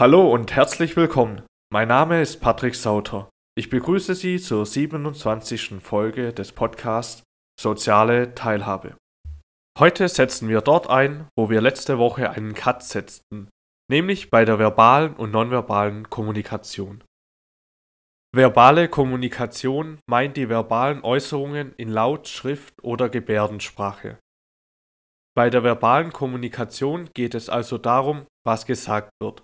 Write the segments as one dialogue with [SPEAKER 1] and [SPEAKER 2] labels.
[SPEAKER 1] Hallo und herzlich willkommen. Mein Name ist Patrick Sauter. Ich begrüße Sie zur 27. Folge des Podcasts Soziale Teilhabe. Heute setzen wir dort ein, wo wir letzte Woche einen Cut setzten, nämlich bei der verbalen und nonverbalen Kommunikation. Verbale Kommunikation meint die verbalen Äußerungen in Laut, Schrift oder Gebärdensprache. Bei der verbalen Kommunikation geht es also darum, was gesagt wird.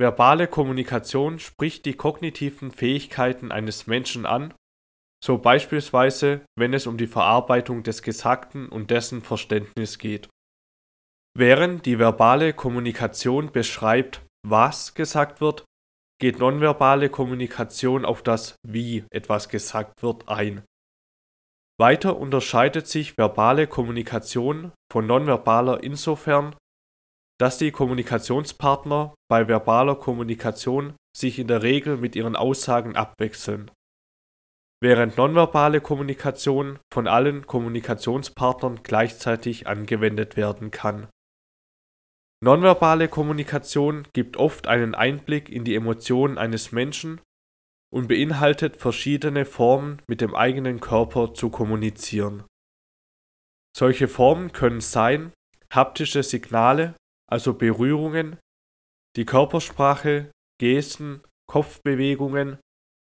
[SPEAKER 1] Verbale Kommunikation spricht die kognitiven Fähigkeiten eines Menschen an, so beispielsweise wenn es um die Verarbeitung des Gesagten und dessen Verständnis geht. Während die verbale Kommunikation beschreibt, was gesagt wird, geht nonverbale Kommunikation auf das Wie etwas gesagt wird ein. Weiter unterscheidet sich verbale Kommunikation von nonverbaler insofern, dass die Kommunikationspartner bei verbaler Kommunikation sich in der Regel mit ihren Aussagen abwechseln, während nonverbale Kommunikation von allen Kommunikationspartnern gleichzeitig angewendet werden kann. Nonverbale Kommunikation gibt oft einen Einblick in die Emotionen eines Menschen und beinhaltet verschiedene Formen mit dem eigenen Körper zu kommunizieren. Solche Formen können sein haptische Signale, also Berührungen, die Körpersprache, Gesten, Kopfbewegungen,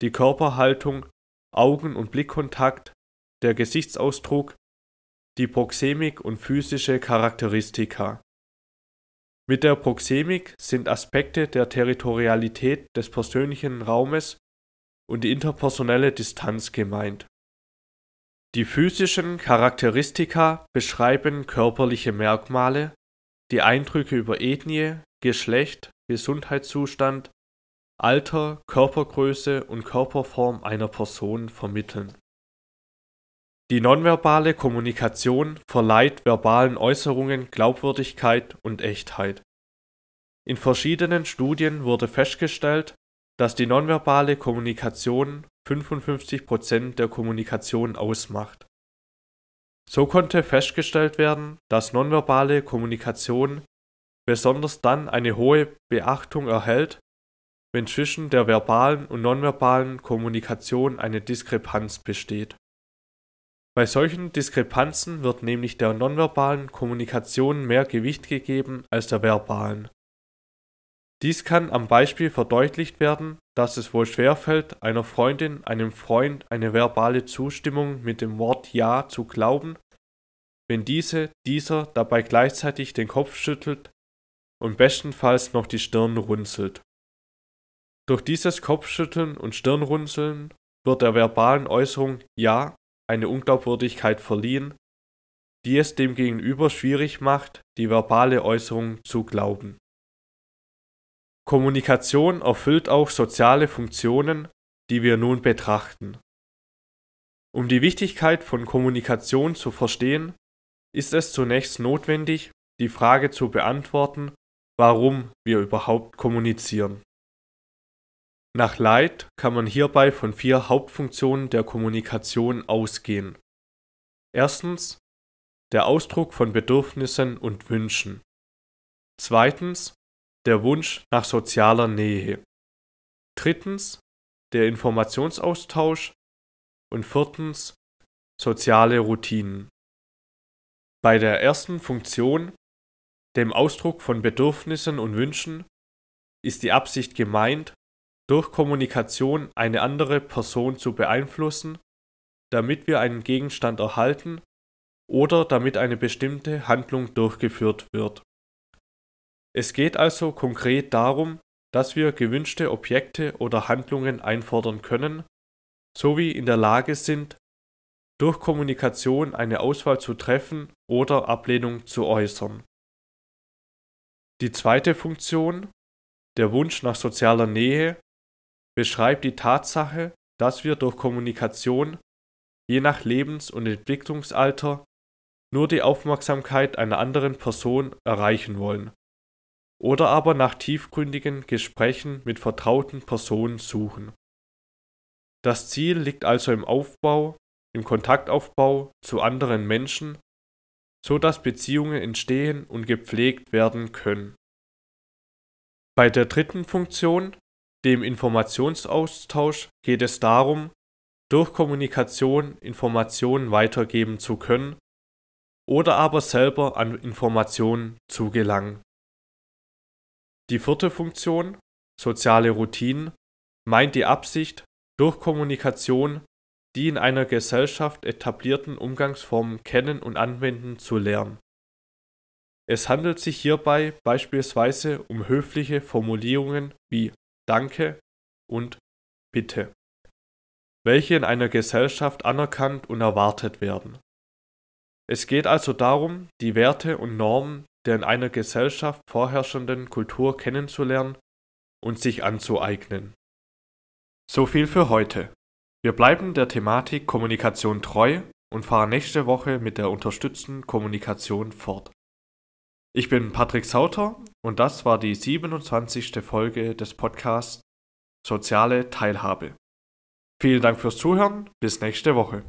[SPEAKER 1] die Körperhaltung, Augen- und Blickkontakt, der Gesichtsausdruck, die Proxemik und physische Charakteristika. Mit der Proxemik sind Aspekte der Territorialität des persönlichen Raumes und die interpersonelle Distanz gemeint. Die physischen Charakteristika beschreiben körperliche Merkmale, die Eindrücke über Ethnie, Geschlecht, Gesundheitszustand, Alter, Körpergröße und Körperform einer Person vermitteln. Die nonverbale Kommunikation verleiht verbalen Äußerungen Glaubwürdigkeit und Echtheit. In verschiedenen Studien wurde festgestellt, dass die nonverbale Kommunikation 55 Prozent der Kommunikation ausmacht so konnte festgestellt werden, dass nonverbale Kommunikation besonders dann eine hohe Beachtung erhält, wenn zwischen der verbalen und nonverbalen Kommunikation eine Diskrepanz besteht. Bei solchen Diskrepanzen wird nämlich der nonverbalen Kommunikation mehr Gewicht gegeben als der verbalen dies kann am Beispiel verdeutlicht werden, dass es wohl schwerfällt, einer Freundin, einem Freund eine verbale Zustimmung mit dem Wort Ja zu glauben, wenn diese dieser dabei gleichzeitig den Kopf schüttelt und bestenfalls noch die Stirn runzelt. Durch dieses Kopfschütteln und Stirnrunzeln wird der verbalen Äußerung Ja eine Unglaubwürdigkeit verliehen, die es dem Gegenüber schwierig macht, die verbale Äußerung zu glauben Kommunikation erfüllt auch soziale Funktionen, die wir nun betrachten. Um die Wichtigkeit von Kommunikation zu verstehen, ist es zunächst notwendig, die Frage zu beantworten, warum wir überhaupt kommunizieren. Nach Leid kann man hierbei von vier Hauptfunktionen der Kommunikation ausgehen. Erstens der Ausdruck von Bedürfnissen und Wünschen. Zweitens der Wunsch nach sozialer Nähe. Drittens der Informationsaustausch und viertens soziale Routinen. Bei der ersten Funktion, dem Ausdruck von Bedürfnissen und Wünschen, ist die Absicht gemeint, durch Kommunikation eine andere Person zu beeinflussen, damit wir einen Gegenstand erhalten oder damit eine bestimmte Handlung durchgeführt wird es geht also konkret darum, dass wir gewünschte Objekte oder Handlungen einfordern können, sowie in der Lage sind, durch Kommunikation eine Auswahl zu treffen oder Ablehnung zu äußern. Die zweite Funktion, der Wunsch nach sozialer Nähe, beschreibt die Tatsache, dass wir durch Kommunikation, je nach Lebens- und Entwicklungsalter, nur die Aufmerksamkeit einer anderen Person erreichen wollen oder aber nach tiefgründigen Gesprächen mit vertrauten Personen suchen. Das Ziel liegt also im Aufbau, im Kontaktaufbau zu anderen Menschen, so dass Beziehungen entstehen und gepflegt werden können. Bei der dritten Funktion, dem Informationsaustausch, geht es darum, durch Kommunikation Informationen weitergeben zu können oder aber selber an Informationen zu gelangen. Die vierte Funktion, soziale Routinen, meint die Absicht, durch Kommunikation die in einer Gesellschaft etablierten Umgangsformen kennen und anwenden zu lernen. Es handelt sich hierbei beispielsweise um höfliche Formulierungen wie Danke und Bitte, welche in einer Gesellschaft anerkannt und erwartet werden. Es geht also darum, die Werte und Normen der in einer Gesellschaft vorherrschenden Kultur kennenzulernen und sich anzueignen. So viel für heute. Wir bleiben der Thematik Kommunikation treu und fahren nächste Woche mit der unterstützten Kommunikation fort. Ich bin Patrick Sauter und das war die 27. Folge des Podcasts Soziale Teilhabe. Vielen Dank fürs Zuhören, bis nächste Woche.